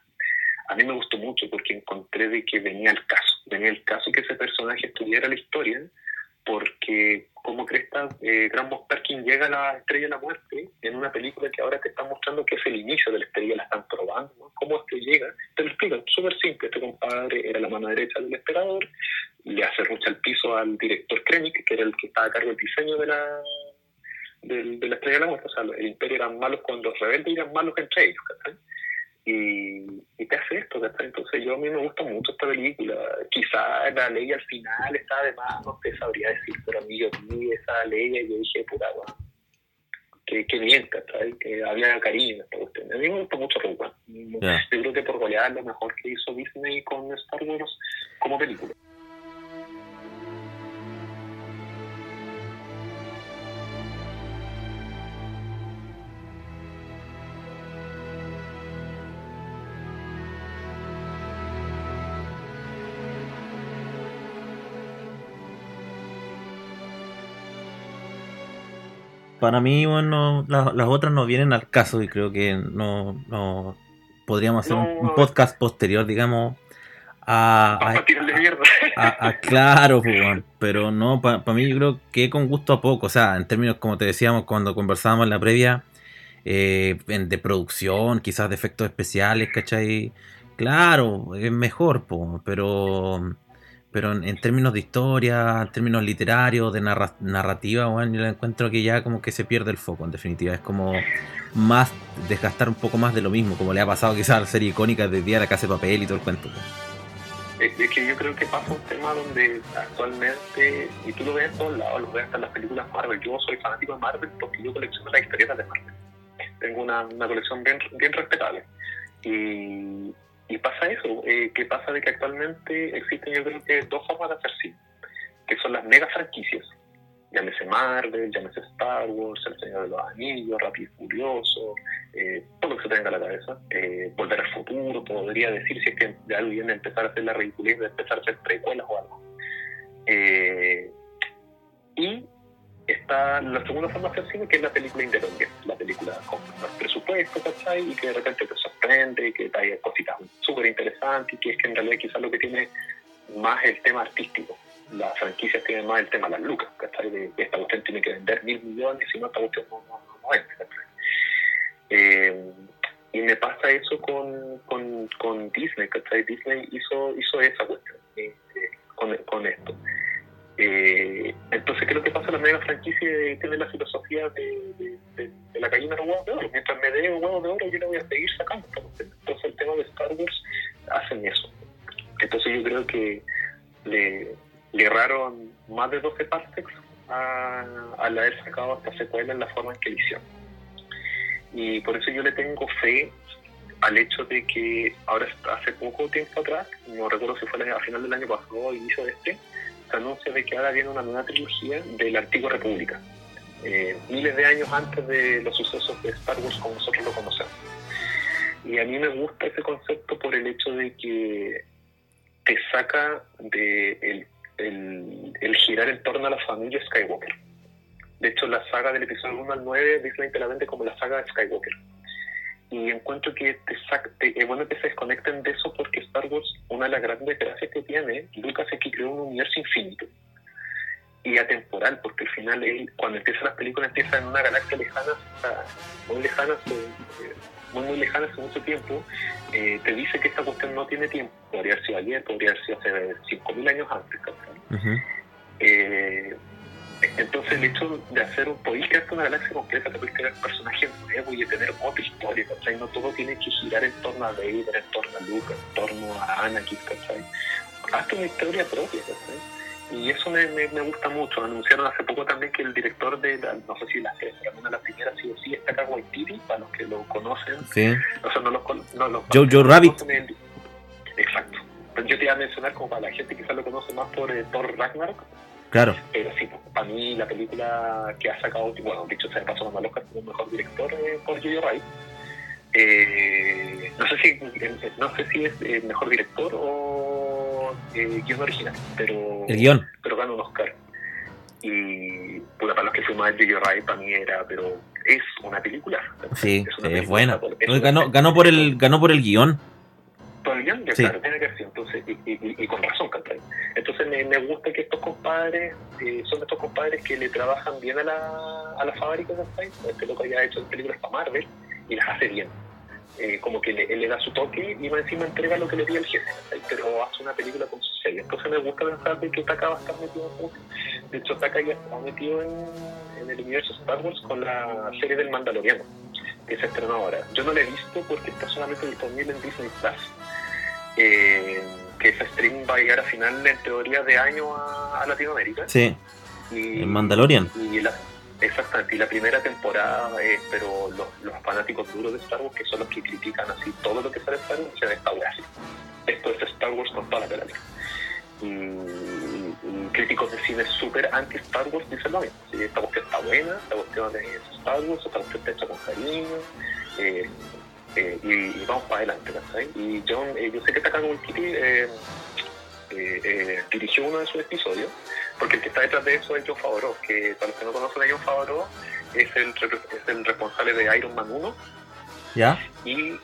A mí me gustó mucho porque encontré de que venía el caso. Venía el caso que ese personaje estuviera la historia porque como Cresta, eh, Grand Tarkin llega a la Estrella de la Muerte en una película que ahora te está mostrando que es el inicio de la estrella, la están probando, ¿no? ¿Cómo es que llega? Te lo explican, súper simple, este compadre era la mano derecha del emperador, le hace rucha al piso al director Krennic, que era el que estaba a cargo del diseño de la, de, la Estrella de la Muerte, o sea, el imperio eran malos cuando los rebeldes eran malos entre ellos, ¿cachai? Y, y, te hace esto, Entonces yo a mí me gusta mucho esta película. Quizá la ley al final está de más, no te sabría decir, pero a mí yo vi esa ley y yo dije, puta, que, que bien, Que había cariño esta cuestión. A mí me gusta mucho Rogue One. Yo creo que por golear lo mejor que hizo Disney con Star Wars como película. Para mí, bueno, las otras no vienen al caso y creo que no, no podríamos hacer un, podcast posterior, digamos, a, a, claro, pues, pero no, para mí yo creo que con gusto a poco, o sea, en términos, como te decíamos cuando conversábamos en la previa, eh, de producción, quizás de efectos especiales, ¿cachai? Claro, es mejor, pues, pero pero en, términos de historia, en términos literarios, de narrativa, bueno, yo la encuentro que ya como que se pierde el foco, en definitiva. Es como más desgastar un poco más de lo mismo, como le ha pasado quizás a la serie icónica de Día de la Casa de Papel y todo el cuento. Es, que yo creo que pasa un tema donde actualmente, y tú lo ves en todos lados, lo ves hasta en las películas Marvel. Yo soy fanático de Marvel porque yo colecciono las historietas de Marvel. Tengo una, una colección bien, bien respetable. Y, y pasa eso, eh, que pasa de que actualmente existen yo creo que dos formas de hacer cine, que son las mega franquicias, llámese Marvel, llámese Star Wars, El Señor de los Anillos, Rápido y Furioso, eh, todo lo que se tenga a la cabeza, eh, Volver al Futuro, podría decir si es que ya alguien empezar a hacer la ridiculez de empezar a hacer precuelas o algo. Eh, y está la segunda forma de hacer cine, que es la película independiente, la película con más presupuesto, ¿cachai? Y que de repente te sorprende, que trae cositas súper interesantes, y que es que en realidad quizás lo que tiene más el tema artístico. Las franquicias tienen más el tema de las lucas, ¿cachai? De, esta cuestión tiene que vender mil millones, si no, esta cuestión no, no, no, eh, y me pasa eso con, con, con Disney, ¿cachai? Disney hizo, hizo esa cuestión eh, eh, con, con esto. Eh, entonces, ¿qué es lo que pasa? La mega franquicia tiene la filosofía de, la gallina de los huevos de oro. Mientras me dé huevos de oro, yo le voy a seguir sacando. Entonces, el tema de Star Wars hacen eso. Entonces, yo creo que le, le erraron más de 12 partes al haber sacado esta secuela en la forma en que lo hicieron. Y por eso yo le tengo fe al hecho de que ahora, hace poco tiempo atrás, no recuerdo si fue a final del año pasado o inicio de este, anuncia de que ahora viene una nueva trilogía de la antigua república, eh, miles de años antes de los sucesos de Star Wars como nosotros lo conocemos. Y a mí me gusta ese concepto por el hecho de que te saca de el, el, girar en torno a la familia Skywalker. De hecho, la saga del episodio 1 al 9 Disney te la vende como la saga de Skywalker y encuentro que te, es bueno que se desconecten de eso porque Star Wars, una de las grandes gracias que tiene, Lucas es que creó un universo infinito y atemporal, porque al final él, cuando empiezan las películas empiezan en una galaxia lejana, muy lejana, eh, muy muy lejana hace mucho tiempo, eh, te dice que esta cuestión no tiene tiempo, podría haber sido ayer, podría haber sido hace 5.000 años antes, eh, entonces el hecho de hacer un, podéis crearte una galaxia completa, te podéis crear personajes nuevos y tener otra historia, No todo tiene que girar en torno a Vader, en torno a Luke, en torno a Anakin, ¿cachai? hasta una historia propia. ¿sí? Y eso me, me, me, gusta mucho. Anunciaron hace poco también que el director de, la, no sé si las tres, pero una de las primeras sí o sí está acá Waititi, para los que lo conocen. Sí. O sea, no los, no los Jojo Rabbit. El, exacto. Yo te iba a mencionar como para la gente que quizás lo conoce más por eh, Thor Ragnarok. Claro. Pero sí, pues, para mí la película que ha sacado, bueno, dicho sea de paso, el Oscar como mejor director eh, por Jojo Rabbit. Eh, no sé si no sé si es el mejor director o eh, guion original, pero el guion. pero ganó un Oscar. Y para los que fuimos a Jojo Rabbit para mí era, pero es una película. Sí, es, una película, buena. Es ganó, ganó por el ganó por el guion. Sí. claro, tiene que ser. Entonces, y, y, y con razón, ¿cachai? Entonces me, me, gusta que estos compadres, eh, son estos compadres que le trabajan bien a la, a la fábrica, ¿cachai? Este loco ya ha hecho películas para Marvel y las hace bien. Eh, como que le, da su toque y encima entrega lo que le pide el jefe, ¿cachai? pero hace una película con su sello. Entonces me gusta pensar de que Taka va a estar metido en De hecho, Taka ya está metido en, en el universo Star Wars con la serie del Mandaloriano, que se estrenó ahora. Yo no la he visto porque está solamente disponible en Disney Plus. Eh, que ese stream va a llegar a final en teoría de año a, a Latinoamérica. Sí. Y, el Mandalorian. Y la, exactamente, y la primera temporada, eh, pero los, los, fanáticos duros de Star Wars, que son los que critican así todo lo que sale Star Wars, esta wea así. Esto es Star Wars con toda la temática. Y, críticos de cine súper anti-Star Wars dicen lo mismo. Sí, esta cuestión está buena, esta cuestión es Star Wars, esta cuestión está hecha con cariño. Eh, eh, y, y, vamos para adelante, ¿sabes? Y John, eh, yo sé que Taka Waititi eh, dirigió uno de sus episodios, porque el que está detrás de eso es John Favreau, que para los que no conocen a John Favreau, es el, es el responsable de Iron Man 1. ¿Ya? Y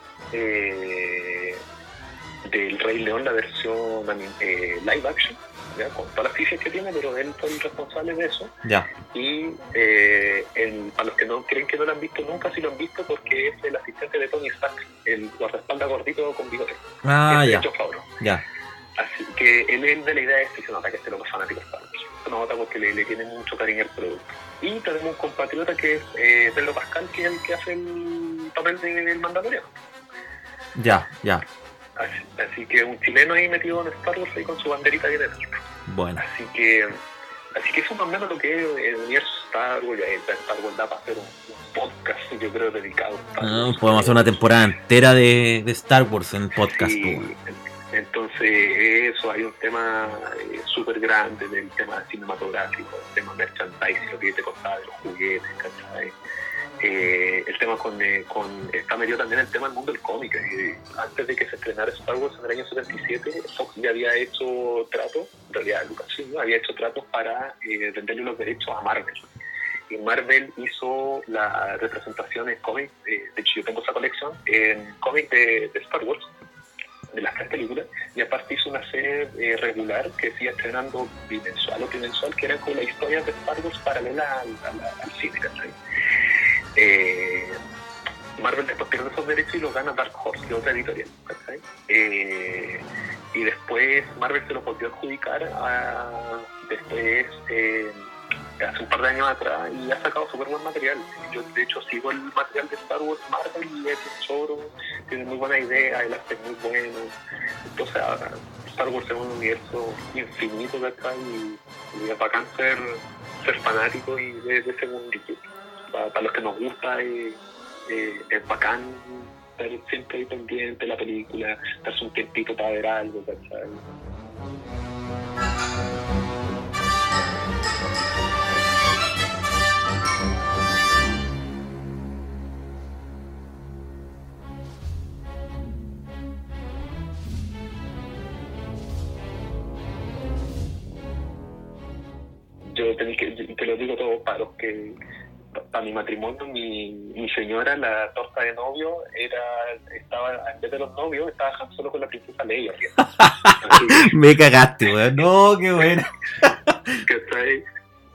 del Rey León, la versión live action. ¿Ya? con todas las fichas que tiene, pero él fue el responsable de eso. Ya. Y eh, el, para los que no creen que no lo han visto nunca, sí lo han visto porque es el asistente de Tony Stark, el guardaespaldas gordito con bigote. Ah, ya. Ya. Así que él es de la idea es que se nota que este loco es fanático de Star Wars. Se nota porque le, le, tiene mucho cariño al producto. Y tenemos un compatriota que es eh, Pedro Pascal, que es el que hace el papel del Mandaloriano. Ya, ya. Así, así, que un chileno ahí metido en Star Wars ahí con su banderita bien dentro. Bueno. Así que, así que eso más o menos lo que es el universo Star Wars. Star Wars da para hacer un, un podcast, yo creo, dedicado a Star Wars. Podemos hacer una temporada entera de, de Star Wars en podcast. Sí, entonces, eso, hay un tema eh, súper grande del tema cinematográfico, el tema merchandising, lo que te contaba de los juguetes, ¿cachai? Eh, el tema con, eh, con está metido también el tema del mundo del cómic. Eh, antes de que se estrenara Star Wars en el año 77, Fox ya había hecho tratos, en realidad Lucasfilm ¿no? había hecho tratos para eh, venderle los derechos a Marvel. Y Marvel hizo la representación en cómic, de hecho yo tengo esa colección, en cómic de, Star Wars, de las tres películas, y aparte hizo una serie regular que sigue estrenando bimensual o bimensual, que era con la historia de Star Wars paralela al, cine. Eh, Marvel después pierde esos derechos y los gana Dark Horse, que es otra editorial. Eh, y después Marvel se los volvió a adjudicar después, eh, hace un par de años atrás, y ha sacado súper buen material. Yo, de hecho, sigo el material de Star Wars Marvel es un choro, tiene muy buena idea, el arte es muy bueno. Entonces, Star Wars es un universo infinito, ¿verdad? Y, y es bacán ser, ser fanático y de, de ese para, los que nos gusta es bacán estar siempre ahí pendiente de la película, darse un tiempito para ver algo, ¿cachai? Yo tenéis que, te lo digo todo para los que para mi matrimonio, mi, mi señora, la torta de novio, era estaba en vez de los novios, estaba solo con la princesa Leia. Me cagaste, weón. No, qué bueno. que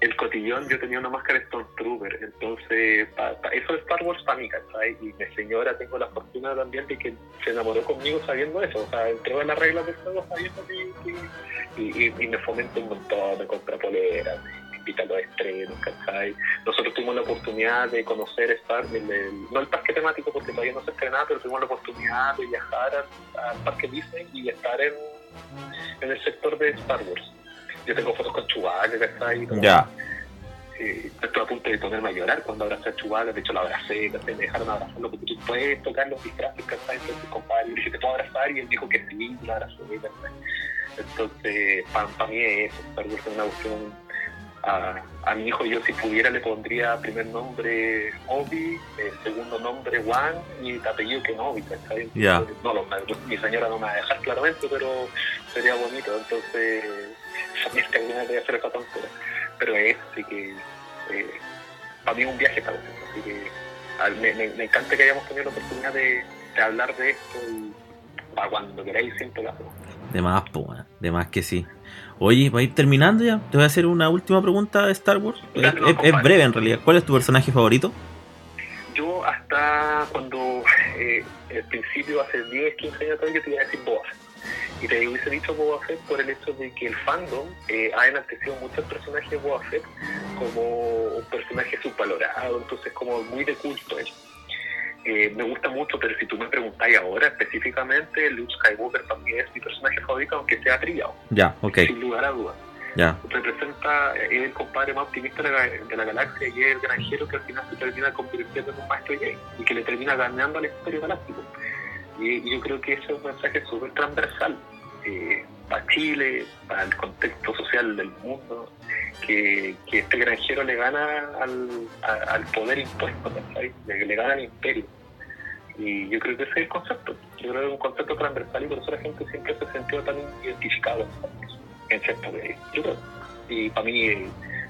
el cotillón, yo tenía una máscara Stormtrooper, entonces pa, pa, eso es Star Wars para mí, ¿cachai? Y mi señora tengo la fortuna también de que se enamoró conmigo sabiendo eso, o sea, entró en las reglas del juego sabiendo que, que y, y, y, me fomenta un montón, me compra poleras, invita a los estrenos, ¿cachai? Nosotros tuvimos la oportunidad de conocer Star, el, no el parque temático porque todavía no se estrenaba, pero tuvimos la oportunidad de viajar al, parque Disney y estar en, en el sector de Star Wars. Yo tengo fotos con Chewbacca, ¿cachai? Ya eh, estuve a punto de ponerme a llorar cuando abracé a Chewbacca, de hecho la abracé, me dejaron abrazarlo porque tú puedes tocar los disfraces, ¿cachai? Entonces, compadre, le dije, ¿te puedo abrazar? Y él dijo que sí, la abrazó, Entonces, para mí es eso, Star Wars es una cuestión... A, a, mi hijo yo si pudiera le pondría primer nombre Obi, eh, segundo nombre Juan y apellido Kenobi, ¿cachai? Yeah. No, lo, mi señora no me va a dejar claramente, pero sería bonito, entonces también tengo ganas de hacer esa tontería pero es, así que eh, para mí es un viaje para así que me, me, encanta que hayamos tenido la oportunidad de, de hablar de esto y para cuando queráis siempre hacemos. De más, pues, de más que sí. Oye, para ir terminando ya, te voy a hacer una última pregunta de Star Wars. es, es, breve en realidad. ¿Cuál es tu personaje favorito? Yo hasta cuando, eh, al principio, hace 10, 15 años atrás, yo te iba a decir Boa y te hubiese dicho Boba Fett por el hecho de que el fandom eh, ha enaltecido mucho el personaje de Boba Fett como un personaje subvalorado, entonces como muy de culto él. Eh, me gusta mucho, pero si tú me preguntáis ahora específicamente, Luke Skywalker también es mi personaje favorito, aunque sea trillado. Ya, ok. Sin lugar a dudas. Ya. Representa, es el compadre más optimista de la, de la, galaxia y es el granjero que al final se termina convirtiendo en un maestro gay y que le termina ganando al Imperio Galáctico. Y, yo creo que ese es un mensaje súper transversal eh, para Chile, para el contexto social del mundo, que, que este granjero le gana al, al poder impuesto, le, le gana al imperio. Y yo creo que ese es el concepto. Yo creo que es un concepto transversal y por eso la gente siempre se sintió tan identificado en cierto medio. Yo creo. Y para mí,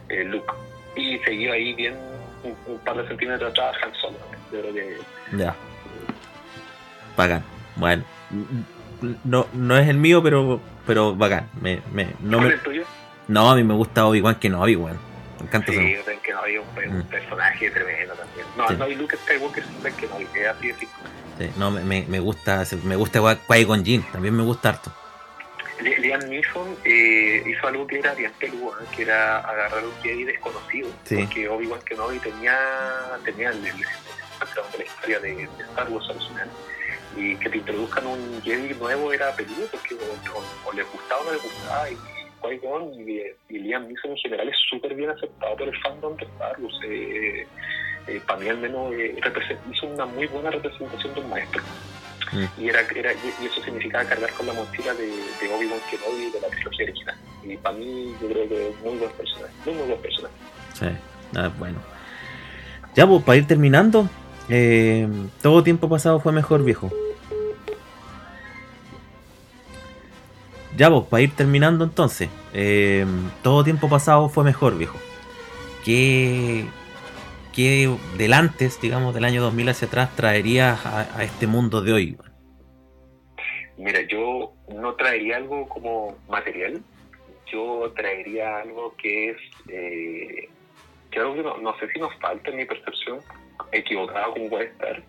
eh, Luke. Y seguía ahí bien un, par de centímetros atrás Han Solo. Yo creo que. Ya bacán. Bueno, no, no es el mío, pero pero bacán. Me, me, no, me, es el tuyo? no, a mí me gusta Obi-Wan que no Obi-Wan. Me encanta sí, yo que no había un, mm. personaje tremendo también. No, sí. no hay Luke Skywalker es que no, es así de. Sí, no, me, me gusta, me gusta Qui-Gon Jinn, también me gusta harto. Liam Neeson eh, hizo algo que era bien peludo, ¿eh? que era agarrar un Jedi desconocido, sí. porque Obi-Wan Kenobi tenía, tenía el, background de la historia de, de Star Wars original y que te introduzcan un Jedi nuevo era peligro porque o, o, les gustaba o no les gustaba y Qui-Gon y, y, Liam Neeson en general es súper bien aceptado por el fandom de Star Wars. Eh, eh, para mí al menos eh, hizo una muy buena representación de un maestro. Mm. y, era, era, y eso significaba cargar con la mochila de, de Obi-Wan Kenobi de la trilogía original. Y para mí yo creo que es muy buen personaje muy muy buen personaje. Sí, ah, bueno. Ya pues para ir terminando eh, todo tiempo pasado fue mejor, viejo. Ya vos, para ir terminando entonces. Eh, todo tiempo pasado fue mejor, viejo. ¿Qué, qué del digamos, del año 2000 hacia atrás, traerías a, este mundo de hoy? Mira, yo no traería algo como material. Yo traería algo que es... Eh, que algo que no, no sé si nos falta en mi percepción, equivocado como puede estar,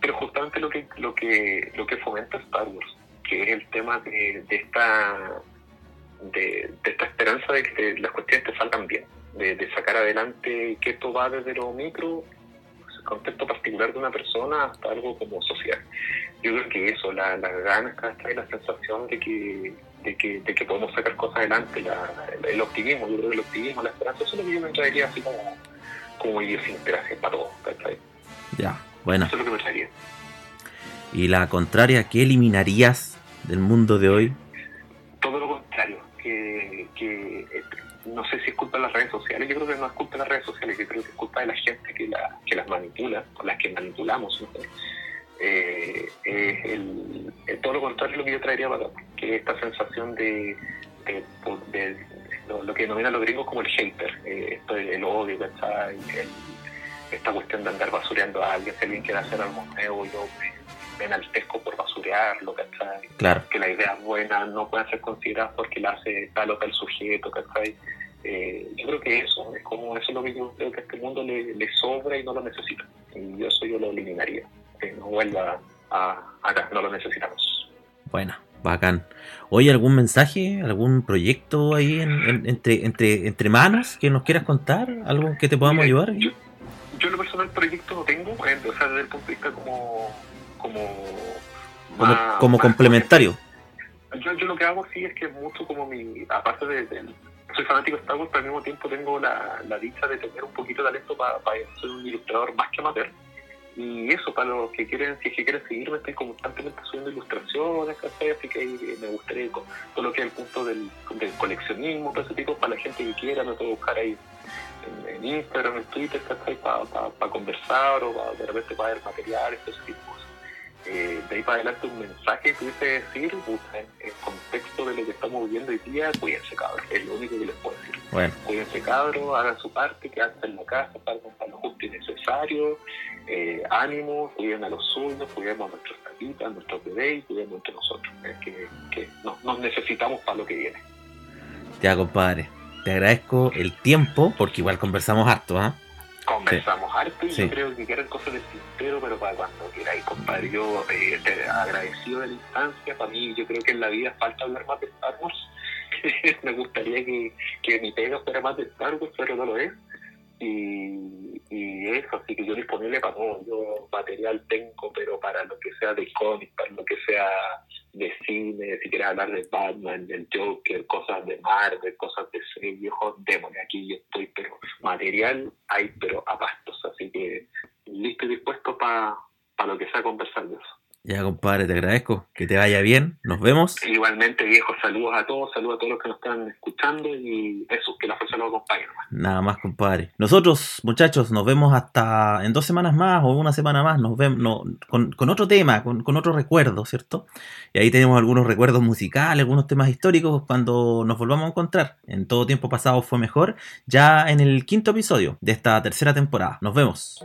pero justamente lo que, lo que, lo que fomenta Star Wars, que es el tema de, de esta de, de, esta esperanza de que las cuestiones te salgan bien, de, de, sacar adelante que esto va desde lo micro, el contexto particular de una persona, hasta algo como social. Yo creo que eso, la, la ganas, la sensación de que, de que, de que podemos sacar cosas adelante, la, el optimismo, yo creo que el optimismo, la esperanza, eso es lo que yo me traería así como como idiosincrasia para todo, ¿cachai? Ya, bueno. Eso es lo que me traería. Y la contraria, ¿qué eliminarías del mundo de hoy? Todo lo contrario, que, eh, no sé si es culpa de las redes sociales, yo creo que no es culpa de las redes sociales, yo creo que es culpa de la gente que, la, las manipula, o las que manipulamos. ¿no? Eh, es el, todo lo contrario lo que yo traería para que esta sensación de, lo, que denominan los gringos como el hater, eh, esto el odio, ¿cachai? Esta cuestión de andar basureando a alguien, si alguien quiere hacer algo nuevo, yo enaltezco por basurearlo, ¿cachai? Claro. Que las ideas buenas no pueden ser consideradas porque la hace tal o tal sujeto, ¿cachai? Eh, yo creo que eso, es como eso es lo que yo creo que a este mundo le, le sobra y no lo necesita. Y eso yo lo eliminaría, que no vuelva a, acá, no lo necesitamos. Bueno, Bacán. Oye, ¿algún mensaje, algún proyecto ahí entre, entre, entre manos que nos quieras contar? ¿Algo que te podamos ayudar? Yo, yo en lo personal proyecto no tengo, eh, o sea, desde el punto de vista como... Como, como, complementario. Yo, yo lo que hago sí es que mucho como mi... Aparte de, soy fanático de Star Wars, pero al mismo tiempo tengo la, la dicha de tener un poquito de talento para ser un ilustrador más que amateur. Y eso, para los que quieren, si es que quieren seguirme, estoy constantemente subiendo ilustraciones, Así que ahí me gustaría, todo lo que es el punto del, coleccionismo, todo ese tipo, para la gente que quiera, me puedo buscar ahí en, Instagram, en Twitter, Para conversar o para, de repente para ver materiales, todo ese tipo de. Eh, de ahí para adelante un mensaje que pudiese decir, en el contexto de lo que estamos viviendo hoy día, cuídense cabros, es lo único que les puedo decir. Bueno. Cuídense cabros, hagan su parte, quédense en la casa, para lo justo y necesario, eh, ánimo, cuiden a los suyos, cuidemos a nuestros tapitas, a nuestros bebés y cuidemos entre nosotros, que, que nos necesitamos para lo que viene. Ya, compadre, te agradezco el tiempo, porque igual conversamos harto, ¿ah? Conversamos harto y yo creo que quedan cosas de tintero, pero para cuando queráis, compadre, yo eh, te agradecido de la instancia, para mí yo creo que en la vida falta hablar más de Star Wars. Me gustaría que, que mi pega fuera más de Star Wars, pero no lo es y, y, eso, así que yo disponible para todo, yo material tengo, pero para lo que sea de cómics, para lo que sea de cine, si quieres hablar de Batman, del Joker, cosas de Marvel, cosas de serie, viejo, démosle, aquí yo estoy, pero material hay, pero a pastos, así que listo y dispuesto para lo que sea conversar de eso. Ya, compadre, te agradezco. Que te vaya bien. Nos vemos. Igualmente, viejo. Saludos a todos. Saludos a todos los que nos están escuchando. Y eso, que la fuerza nos acompañe. Nada más, compadre. Nosotros, muchachos, nos vemos hasta en dos semanas más o una semana más. Nos vemos con, con, otro tema, con, con otro recuerdo, ¿cierto? Y ahí tenemos algunos recuerdos musicales, algunos temas históricos cuando nos volvamos a encontrar. En todo tiempo pasado fue mejor. Ya en el quinto episodio de esta tercera temporada. Nos vemos.